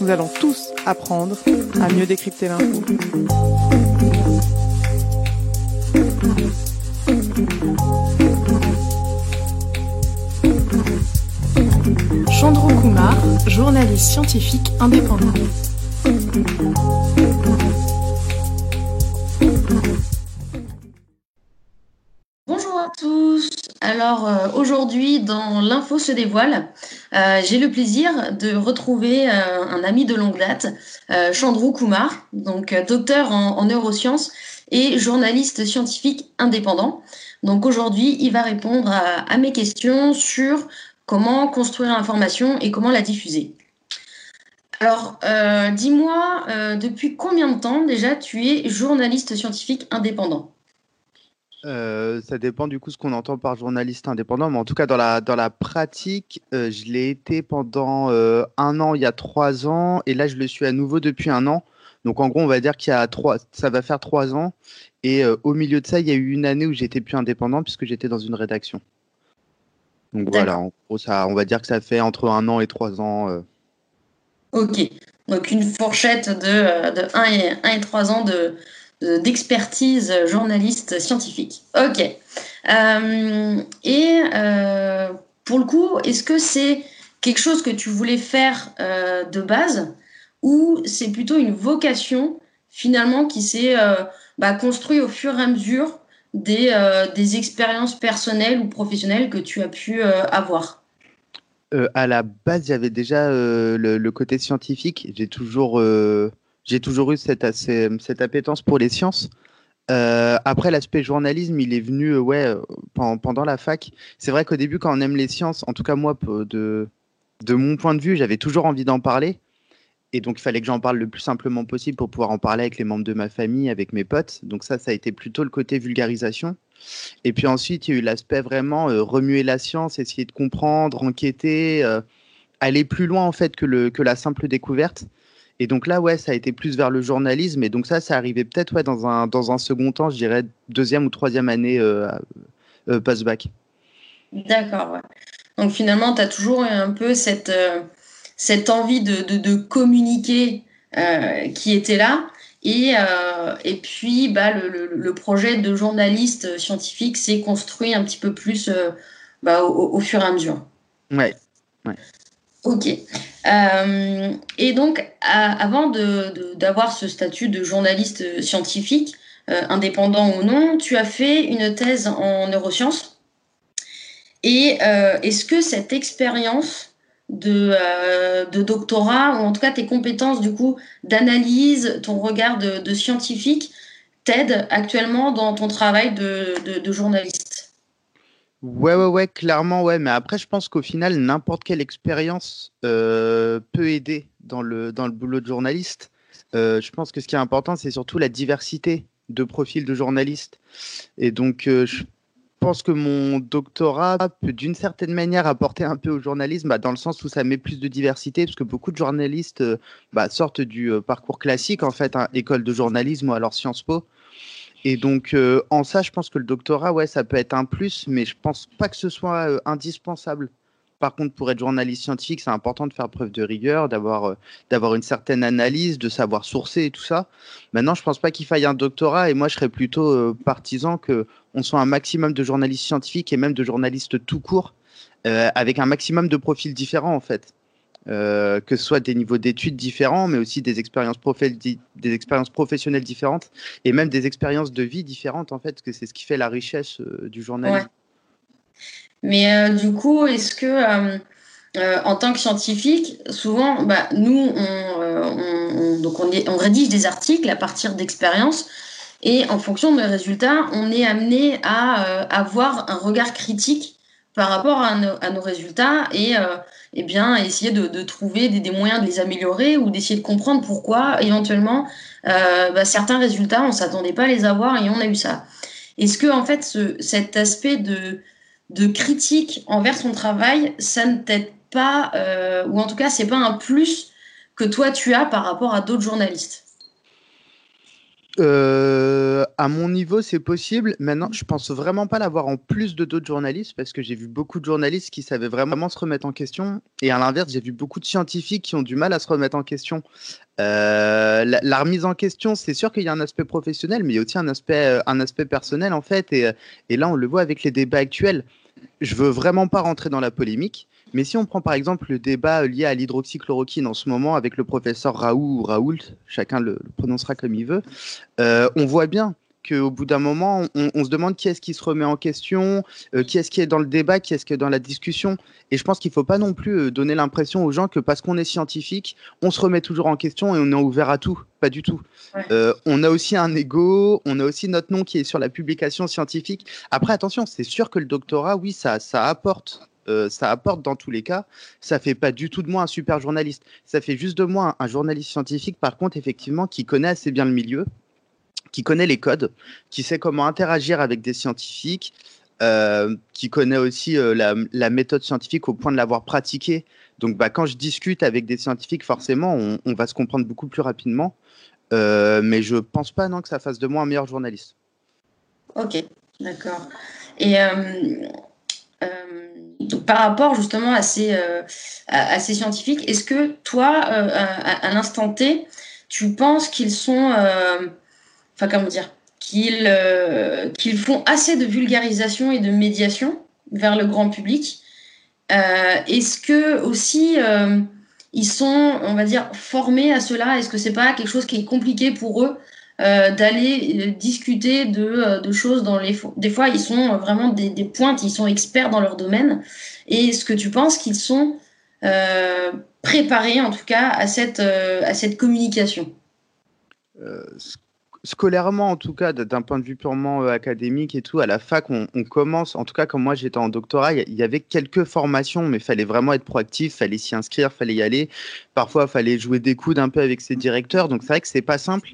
Nous allons tous apprendre à mieux décrypter l'info. Chandro Kumar, journaliste scientifique indépendant. Bonjour à tous. Alors euh, aujourd'hui dans l'info se dévoile, euh, j'ai le plaisir de retrouver euh, un ami de longue date, Chandru Kumar, donc docteur en, neurosciences et journaliste scientifique indépendant. Donc aujourd'hui, il va répondre à, mes questions sur comment construire l'information et comment la diffuser. Alors, dis-moi, depuis combien de temps déjà tu es journaliste scientifique indépendant? Euh, ça dépend du coup ce qu'on entend par journaliste indépendant, mais en tout cas dans la, dans la pratique, euh, je l'ai été pendant euh, un an il y a trois ans, et là je le suis à nouveau depuis un an. Donc en gros, on va dire qu'il y a trois, ça va faire trois ans, et au milieu de ça, il y a eu une année où j'étais plus indépendant puisque j'étais dans une rédaction. Donc voilà, en gros, ça, on va dire que ça fait entre un an et trois ans. Ok, donc une fourchette de, de 1 et, 1 et 3 ans de, d'expertise journaliste scientifique. Ok. Euh, et euh, pour le coup, est-ce que c'est quelque chose que tu voulais faire euh, de base ou c'est plutôt une vocation finalement qui s'est bah, construite au fur et à mesure des, des expériences personnelles ou professionnelles que tu as pu avoir? À la base, avait déjà le, côté scientifique. J'ai toujours j'ai toujours eu cette, cette appétence pour les sciences. Euh, après, l'aspect journalisme, il est venu euh, ouais, euh, pendant, la fac. C'est vrai qu'au début, quand on aime les sciences, en tout cas moi, de, de mon point de vue, j'avais toujours envie d'en parler. Et donc, il fallait que j'en parle le plus simplement possible pour pouvoir en parler avec les membres de ma famille, avec mes potes. Donc ça, ça a été plutôt le côté vulgarisation. Et puis ensuite, il y a eu l'aspect vraiment remuer la science, essayer de comprendre, enquêter, aller plus loin en fait que, le, que la simple découverte. Et donc là, ouais, ça a été plus vers le journalisme. Et donc ça, ça arrivait peut-être ouais, dans, un, dans un second temps, je dirais deuxième ou troisième année euh, euh, post-bac. D'accord, ouais. Donc finalement, tu as toujours un peu cette, euh, cette envie de, de, de communiquer qui était là. Et, et puis, bah, le, le, projet de journaliste scientifique s'est construit un petit peu plus bah, au, au, fur et à mesure. Ouais. ouais. Ok. Euh, et donc, avant d'avoir ce statut de journaliste scientifique, euh, indépendant ou non, tu as fait une thèse en neurosciences. Et euh, est-ce que cette expérience de, doctorat, ou en tout cas tes compétences du coup d'analyse, ton regard de, scientifique, t'aident actuellement dans ton travail de journaliste? Ouais, ouais, ouais, clairement, ouais. Mais après, je pense qu'au final, n'importe quelle expérience euh, peut aider dans le, dans le boulot de journaliste. Euh, je pense que ce qui est important, c'est surtout la diversité de profils de journalistes. Et donc, euh, je pense que mon doctorat peut d'une certaine manière apporter un peu au journalisme, bah, dans le sens où ça met plus de diversité, parce que beaucoup de journalistes bah, sortent du parcours classique, en fait, hein, école de journalisme ou alors Sciences Po. Et donc, euh, en ça, je pense que le doctorat, ouais, ça peut être un plus, mais je pense pas que ce soit euh, indispensable. Par contre, pour être journaliste scientifique, c'est important de faire preuve de rigueur, d'avoir euh, une certaine analyse, de savoir sourcer et tout ça. Maintenant, je pense pas qu'il faille un doctorat, et moi, je serais plutôt partisan que on soit un maximum de journalistes scientifiques et même de journalistes tout court, avec un maximum de profils différents, en fait. Euh, que ce soit des niveaux d'études différents, mais aussi des expériences, professionnelles différentes et même des expériences de vie différentes, en fait, parce que c'est ce qui fait la richesse euh, du journalisme. Mais euh, du coup, est-ce que, en tant que scientifique, souvent, bah, nous, on, donc on, on, rédige des articles à partir d'expériences. Et en fonction de résultats, on est amené à avoir un regard critique par rapport à nos, résultats et eh bien, essayer de, trouver des, moyens de les améliorer ou d'essayer de comprendre pourquoi, éventuellement, euh, bah, certains résultats, on s'attendait pas à les avoir et on a eu ça. Est-ce que, en fait, cet aspect de, de critique envers son travail, ça ne t'aide pas, euh, ou en tout cas, c'est pas un plus que toi tu as par rapport à d'autres journalistes? Euh, à mon niveau, c'est possible. Maintenant, je pense vraiment pas l'avoir en plus de d'autres journalistes parce que j'ai vu beaucoup de journalistes qui savaient vraiment se remettre en question. Et à l'inverse, j'ai vu beaucoup de scientifiques qui ont du mal à se remettre en question. Euh, la, remise en question, c'est sûr qu'il y a un aspect professionnel, mais il y a aussi un aspect, euh, un aspect personnel en fait. Et, et là, on le voit avec les débats actuels. Je veux vraiment pas rentrer dans la polémique. Mais si on prend par exemple le débat lié à l'hydroxychloroquine en ce moment avec le professeur Raoult ou Raoult, chacun le, prononcera comme il veut, euh, on voit bien qu'au bout d'un moment, on, se demande qui est-ce qui se remet en question, euh, qui est-ce qui est dans le débat, qui est-ce qui est dans la discussion. Et je pense qu'il ne faut pas non plus euh, donner l'impression aux gens que parce qu'on est scientifique, on se remet toujours en question et on est ouvert à tout. Pas du tout. on a aussi un ego, on a aussi notre nom qui est sur la publication scientifique. Après, attention, c'est sûr que le doctorat, oui, ça, ça apporte euh, ça apporte dans tous les cas. Ça fait pas du tout de moi un super journaliste. Ça fait juste de moi un, journaliste scientifique, par contre, effectivement, qui connaît assez bien le milieu, qui connaît les codes, qui sait comment interagir avec des scientifiques, euh, qui connaît aussi euh, la, méthode scientifique au point de l'avoir pratiquée. Donc, bah, quand je discute avec des scientifiques, forcément, on, va se comprendre beaucoup plus rapidement. mais je pense pas non que ça fasse de moi un meilleur journaliste. Ok, d'accord. Et donc, par rapport justement à ces, euh, à, ces scientifiques, est-ce que toi, euh, à, l'instant T, tu penses qu'ils sont, euh, enfin comment dire, qu'ils qu'ils font assez de vulgarisation et de médiation vers le grand public Est-ce que aussi ils sont, on va dire, formés à cela? Est-ce que c'est pas quelque chose qui est compliqué pour eux euh, d'aller euh, discuter de, euh, de, choses dans les... Des fois, ils sont vraiment des, des pointes, ils sont experts dans leur domaine. Et est-ce que tu penses qu'ils sont préparés, en tout cas, à cette, à cette communication? Scolairement en tout cas, d'un point de vue purement académique et tout, à la fac, on, commence, en tout cas quand moi j'étais en doctorat, il y, avait quelques formations, mais il fallait vraiment être proactif, fallait s'y inscrire, fallait y aller. Parfois, il fallait jouer des coudes un peu avec ses directeurs, donc c'est vrai que c'est pas simple.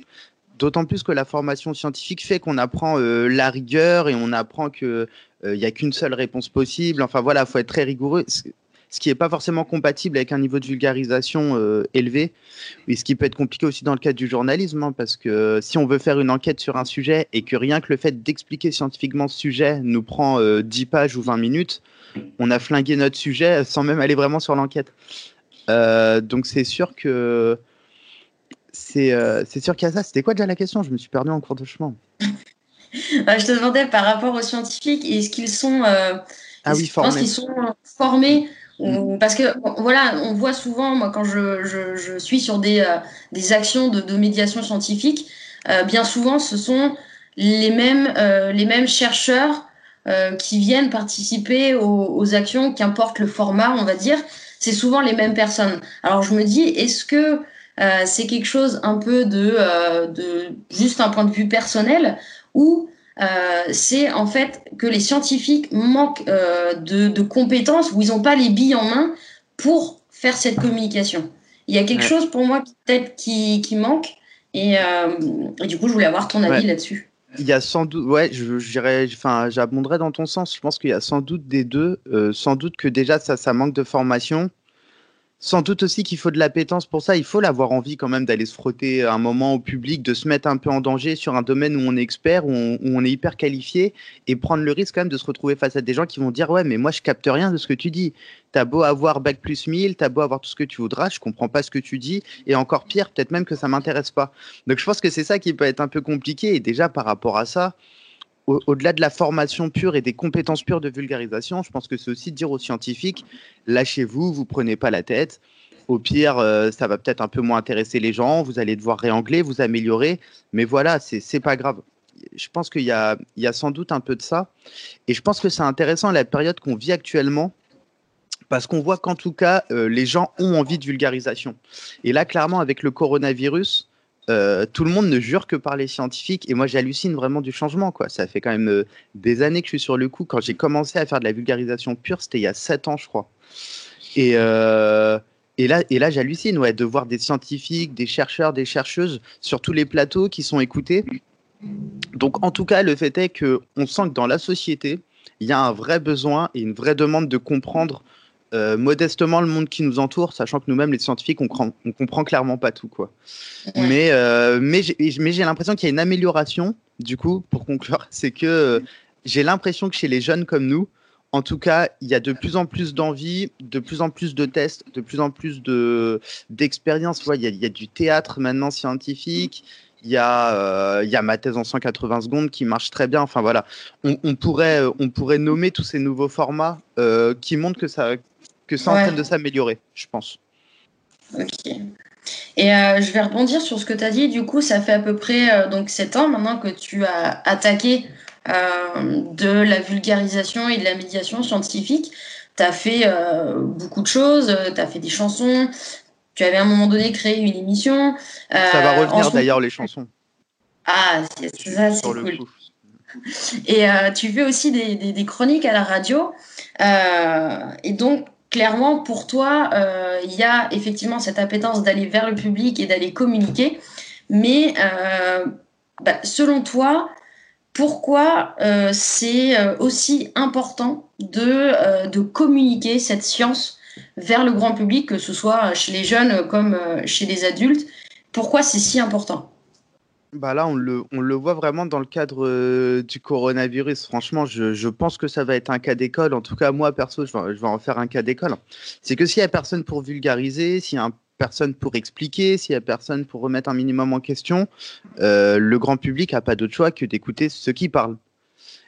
D'autant plus que la formation scientifique fait qu'on apprend euh, la rigueur et on apprend qu'il n'y euh, a qu'une seule réponse possible. Enfin voilà, il faut être très rigoureux, ce qui n'est pas forcément compatible avec un niveau de vulgarisation euh, élevé, et ce qui peut être compliqué aussi dans le cadre du journalisme, hein, parce que si on veut faire une enquête sur un sujet et que rien que le fait d'expliquer scientifiquement ce sujet nous prend 10 pages ou 20 minutes, on a flingué notre sujet sans même aller vraiment sur l'enquête. donc c'est sûr que euh, c'est sûr qu'il y a ça. C'était quoi déjà la question? Je me suis perdu en cours de chemin. Bah, je te demandais par rapport aux scientifiques, est-ce qu'ils sont, euh, ah oui, formés. qu'ils sont formés mm. Parce que voilà, on voit souvent, moi, quand je, je, suis sur des, euh, des actions de, de, médiation scientifique, bien souvent, ce sont les mêmes, les mêmes chercheurs qui viennent participer aux, aux actions, qu'importe le format, on va dire. C'est souvent les mêmes personnes. Alors je me dis, est-ce que euh, c'est quelque chose un peu de, euh, de juste un point de vue personnel ou euh, c'est en fait que les scientifiques manquent de, de, compétences ou ils n'ont pas les billes en main pour faire cette communication. Il y a quelque chose pour moi peut-être qui, qui, manque et, du coup je voulais avoir ton avis là-dessus. Il y a sans doute, ouais, je, enfin, j'abonderai dans ton sens. Je pense qu'il y a sans doute des deux. sans doute que déjà ça, ça manque de formation sans doute aussi qu'il faut de l'appétence pour ça. Il faut l'avoir envie quand même d'aller se frotter un moment au public, de se mettre un peu en danger sur un domaine où on est expert, où on, est hyper qualifié, et prendre le risque quand même de se retrouver face à des gens qui vont dire Ouais, mais moi je capte rien de ce que tu dis. T'as beau avoir bac plus 1000, t'as beau avoir tout ce que tu voudras, je comprends pas ce que tu dis, et encore pire, peut-être même que ça m'intéresse pas. Donc je pense que c'est ça qui peut être un peu compliqué, et déjà par rapport à ça, au-delà de la formation pure et des compétences pures de vulgarisation, je pense que c'est aussi dire aux scientifiques lâchez-vous, vous prenez pas la tête. Au pire, euh, ça va peut-être un peu moins intéresser les gens, vous allez devoir réangler, vous améliorer, mais voilà, c'est pas grave. Je pense qu'il y, y a, sans doute un peu de ça. Et je pense que c'est intéressant la période qu'on vit actuellement, parce qu'on voit qu'en tout cas, euh, les gens ont envie de vulgarisation. Et là, clairement, avec le coronavirus, euh, tout le monde ne jure que par les scientifiques. Et moi, j'hallucine vraiment du changement. Quoi. Ça fait quand même euh, des années que je suis sur le coup. Quand j'ai commencé à faire de la vulgarisation pure, c'était il y a 7 ans, je crois. Et, euh, et là j'hallucine ouais, de voir des scientifiques, des chercheurs, des chercheuses sur tous les plateaux qui sont écoutés. Donc, en tout cas, le fait est qu'on sent que dans la société, il y a un vrai besoin et une vraie demande de comprendre modestement le monde qui nous entoure, sachant que nous-mêmes, les scientifiques, on, on comprend clairement pas tout. Quoi. Mais, mais j'ai l'impression qu'il y a une amélioration, du coup, pour conclure, c'est que j'ai l'impression que chez les jeunes comme nous, en tout cas, il y a de plus en plus d'envie, de plus en plus de tests, de plus en plus d'expériences. il, y a du théâtre maintenant scientifique. Il y, a, euh, il y a ma thèse en 180 secondes qui marche très bien. Enfin voilà, on, pourrait, on pourrait nommer tous ces nouveaux formats euh, qui montrent que ça, que ça en train de s'améliorer, je pense. Ok. Et euh, je vais rebondir sur ce que tu as dit. Du coup, ça fait à peu près donc 7 ans maintenant que tu as attaqué euh, de la vulgarisation et de la médiation scientifique. Tu as fait euh, beaucoup de choses, tu as fait des chansons, tu avais à un moment donné créé une émission. ça va euh, revenir d'ailleurs les chansons. Ah, c'est ça, c'est cool. Et tu fais aussi des, des, chroniques à la radio. et donc, clairement, pour toi, il y a effectivement cette appétence d'aller vers le public et d'aller communiquer. Mais bah, selon toi, pourquoi euh, c'est euh, aussi important euh, de, communiquer cette science vers le grand public, que ce soit chez les jeunes comme chez les adultes? Pourquoi c'est si important? Bah là, on le, on le, voit vraiment dans le cadre du coronavirus. Franchement, je, je, pense que ça va être un cas d'école. En tout cas, moi, perso, je vais, je vais en faire un cas d'école. C'est que s'il n'y a personne pour vulgariser, s'il y a un personne pour expliquer, s'il n'y a personne pour remettre un minimum en question, euh, le grand public n'a pas d'autre choix que d'écouter ceux qui parlent.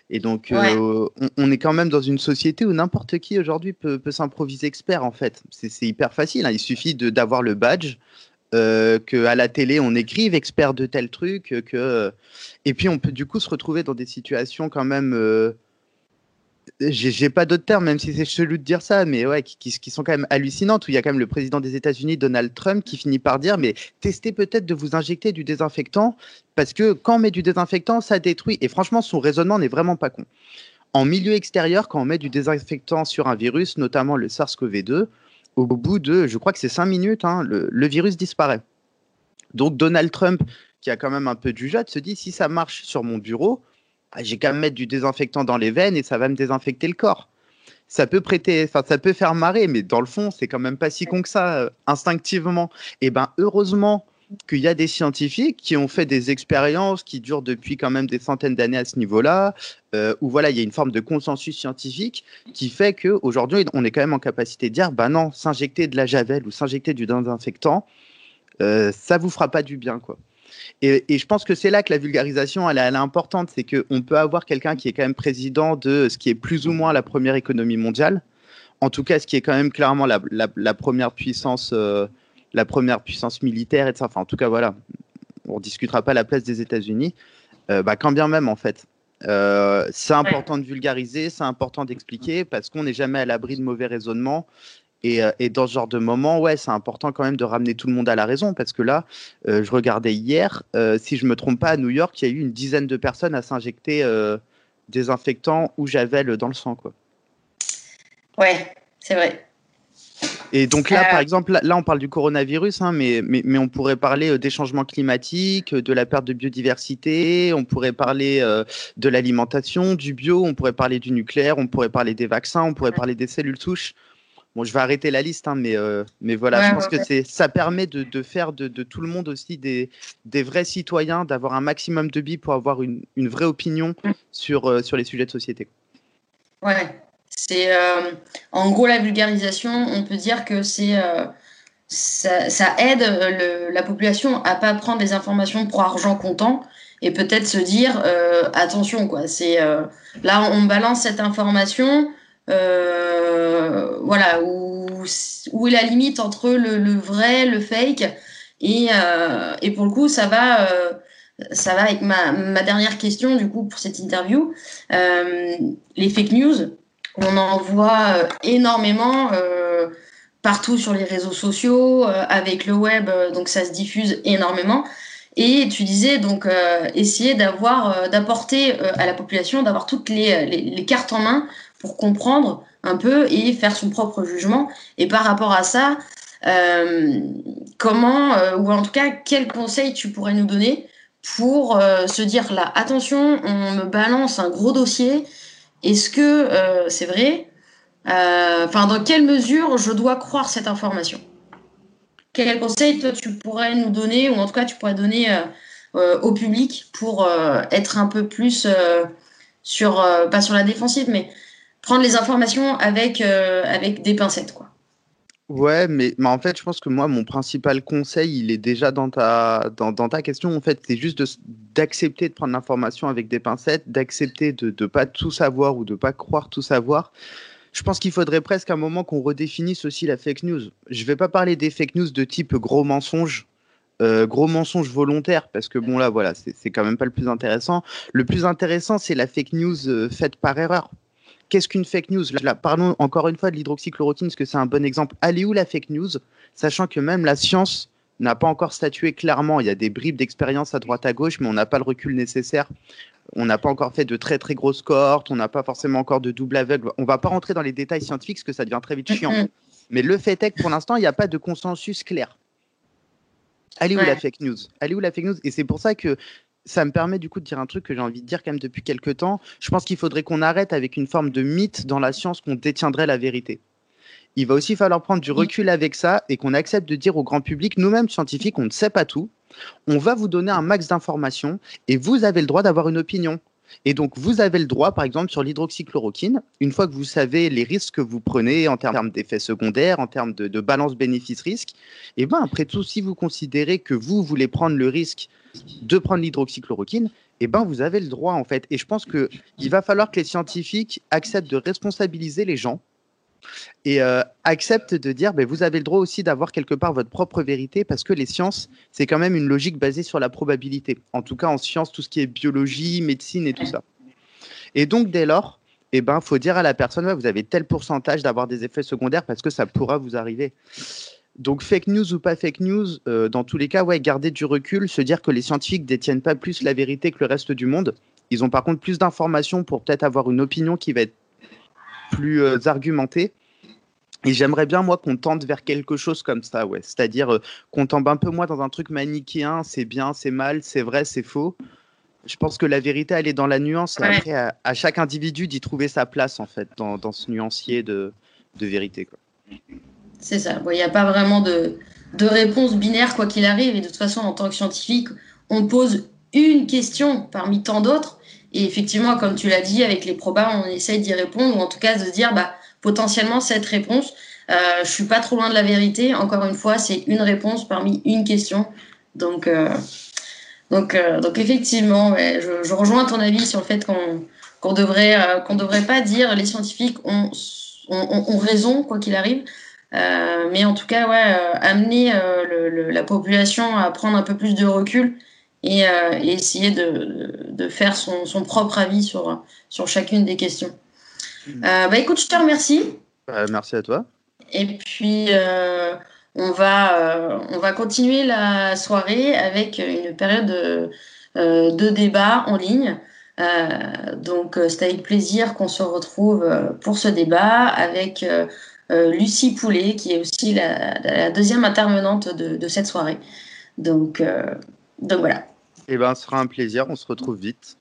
Et donc, euh, on, est quand même dans une société où n'importe qui aujourd'hui peut, s'improviser expert, en fait. C'est hyper facile. Hein. Il suffit d'avoir le badge, euh, qu'à la télé, on écrive expert de tel truc. Que... Et puis, on peut du coup se retrouver dans des situations quand même j'ai pas d'autres termes, même si c'est chelou de dire ça, mais ouais, qui, sont quand même hallucinantes, où il y a quand même le président des États-Unis, Donald Trump, qui finit par dire, mais testez peut-être de vous injecter du désinfectant, parce que quand on met du désinfectant, ça détruit. Et franchement, son raisonnement n'est vraiment pas con. En milieu extérieur, quand on met du désinfectant sur un virus, notamment le SARS-CoV-2, au bout de, je crois que c'est 5 minutes, hein, le, virus disparaît. Donc Donald Trump, qui a quand même un peu du jeu, se dit, si ça marche sur mon bureau, ah, j'ai qu'à mettre du désinfectant dans les veines et ça va me désinfecter le corps. Ça peut prêter, ça peut faire marrer, mais dans le fond, c'est quand même pas si con que ça, euh, instinctivement. Et eh ben, heureusement qu'il y a des scientifiques qui ont fait des expériences qui durent depuis quand même des centaines d'années à ce niveau-là, euh, où voilà, il y a une forme de consensus scientifique qui fait qu'aujourd'hui, on est quand même en capacité de dire, bah non, s'injecter de la javel ou s'injecter du désinfectant, euh, ça vous fera pas du bien, quoi. Et, je pense que c'est là que la vulgarisation, elle, est importante. C'est qu'on peut avoir quelqu'un qui est quand même président de ce qui est plus ou moins la première économie mondiale. En tout cas, ce qui est quand même clairement la, première puissance, euh, la première puissance militaire et ça. Enfin, en tout cas, voilà. On ne discutera pas la place des États-Unis. Euh, bah, quand bien même, en fait. Euh, c'est important de vulgariser, c'est important d'expliquer parce qu'on n'est jamais à l'abri de mauvais raisonnements euh, et, dans ce genre de moment, ouais, c'est important quand même de ramener tout le monde à la raison parce que là, euh, je regardais hier, si je me trompe pas, à New York, il y a eu une dizaine de personnes à s'injecter désinfectant ou javel dans le sang, quoi. Ouais, c'est vrai. Et donc là, par exemple, là, on parle du coronavirus, hein, mais, mais, mais, on pourrait parler des changements climatiques, de la perte de biodiversité, on pourrait parler de l'alimentation, du bio, on pourrait parler du nucléaire, on pourrait parler des vaccins, on pourrait parler des cellules souches. Bon, je vais arrêter la liste, hein, mais, euh, mais voilà, je pense que c'est, ça permet de, de faire de, de, tout le monde aussi des, des vrais citoyens, d'avoir un maximum de billes pour avoir une, une vraie opinion mm. sur, euh, sur les sujets de société. Ouais, c'est euh, en gros la vulgarisation, on peut dire que c'est ça, ça, aide le, la population à pas prendre des informations pour argent comptant et peut-être se dire attention quoi. C'est là on balance cette information. Euh, voilà, où, où est la limite entre le, le vrai, le fake. Et, euh, et, pour le coup, ça va, euh, ça va avec ma, ma, dernière question du coup pour cette interview. les fake news, on en voit énormément partout sur les réseaux sociaux, avec le web, donc ça se diffuse énormément. Et tu disais donc essayer d'avoir, d'apporter à la population, d'avoir toutes les, les, les, cartes en main pour comprendre un peu et faire son propre jugement. Et par rapport à ça, euh, comment, euh, ou en tout cas, quels conseils tu pourrais nous donner pour euh, se dire là, attention, on me balance un gros dossier, est-ce que c'est vrai Enfin, dans quelle mesure je dois croire cette information? Quel conseil toi tu pourrais nous donner, ou en tout cas tu pourrais donner au public pour être un peu plus sur, pas sur la défensive, mais prendre les informations avec, avec des pincettes, quoi? Ouais, mais, mais en fait, je pense que moi, mon principal conseil, il est déjà dans ta, dans, ta question. En fait, c'est juste d'accepter de, prendre l'information avec des pincettes, d'accepter de ne pas tout savoir ou de ne pas croire tout savoir. Je pense qu'il faudrait presque un moment qu'on redéfinisse aussi la fake news. Je ne vais pas parler des fake news de type gros mensonge, euh, gros mensonge volontaire, parce que bon là, voilà, c'est quand même pas le plus intéressant. Le plus intéressant, c'est la fake news euh, faite par erreur. Qu'est-ce qu'une fake news? Là, parlons encore une fois de l'hydroxychloroquine, parce que c'est un bon exemple. Allez où la fake news? Sachant que même la science n'a pas encore statué clairement. Il y a des bribes d'expérience à droite à gauche, mais on n'a pas le recul nécessaire. On n'a pas encore fait de très très grosses cohortes, on n'a pas forcément encore de double aveugle. On va pas rentrer dans les détails scientifiques parce que ça devient très vite chiant. Mais le fait est que pour l'instant, il n'y a pas de consensus clair. Allez où la fake news? Allez où la fake news? Et c'est pour ça que ça me permet du coup de dire un truc que j'ai envie de dire quand même depuis quelques temps. Je pense qu'il faudrait qu'on arrête avec une forme de mythe dans la science qu'on détiendrait la vérité. Il va aussi falloir prendre du recul avec ça et qu'on accepte de dire au grand public, nous-mêmes scientifiques, on ne sait pas tout. On va vous donner un max d'informations et vous avez le droit d'avoir une opinion. Et donc, vous avez le droit, par exemple, sur l'hydroxychloroquine, une fois que vous savez les risques que vous prenez en termes d'effets secondaires, en termes de, balance bénéfice-risque, et eh ben après tout, si vous considérez que vous voulez prendre le risque de prendre l'hydroxychloroquine, eh ben vous avez le droit en fait. Et je pense qu'il va falloir que les scientifiques acceptent de responsabiliser les gens et euh, acceptent de dire ben, vous avez le droit aussi d'avoir quelque part votre propre vérité parce que les sciences, c'est quand même une logique basée sur la probabilité. En tout cas, en sciences, tout ce qui est biologie, médecine et tout ça. Et donc, dès lors, il eh ben, faut dire à la personne vous avez tel pourcentage d'avoir des effets secondaires parce que ça pourra vous arriver. Donc fake news ou pas fake news, euh, dans tous les cas, ouais, garder du recul, se dire que les scientifiques détiennent pas plus la vérité que le reste du monde. Ils ont par contre plus d'informations pour peut-être avoir une opinion qui va être plus euh, argumentée. Et j'aimerais bien, moi, qu'on tente vers quelque chose comme ça, ouais. C'est-à-dire euh, qu'on tombe un peu moins dans un truc manichéen, c'est bien, c'est mal, c'est vrai, c'est faux. Je pense que la vérité, elle est dans la nuance. Et après, à, chaque individu d'y trouver sa place, en fait, dans, dans ce nuancier de, de vérité. Quoi. C'est ça. Il n'y a pas vraiment de, de réponse binaire, quoi qu'il arrive. Et de toute façon, en tant que scientifique, on pose une question parmi tant d'autres. Et effectivement, comme tu l'as dit, avec les probas, on essaye d'y répondre, ou en tout cas de se dire, bah, potentiellement, cette réponse, euh, je suis pas trop loin de la vérité. Encore une fois, c'est une réponse parmi une question. Donc, euh, donc, euh, donc effectivement, je, rejoins ton avis sur le fait qu'on qu'on devrait, euh, devrait pas dire les scientifiques ont, ont raison, quoi qu'il arrive. Euh, mais en tout cas, ouais, euh, amener euh, la population à prendre un peu plus de recul et, essayer de, de faire son, son, propre avis sur, sur chacune des questions. Mmh. bah écoute, je te remercie. merci à toi. Et puis, on, va, on va continuer la soirée avec une période de, de débat en ligne. donc, c'est avec plaisir qu'on se retrouve pour ce débat avec euh, Lucie Poulet, qui est aussi la, deuxième intervenante de, cette soirée. Donc, euh, donc voilà. Eh ben, ce sera un plaisir, on se retrouve vite.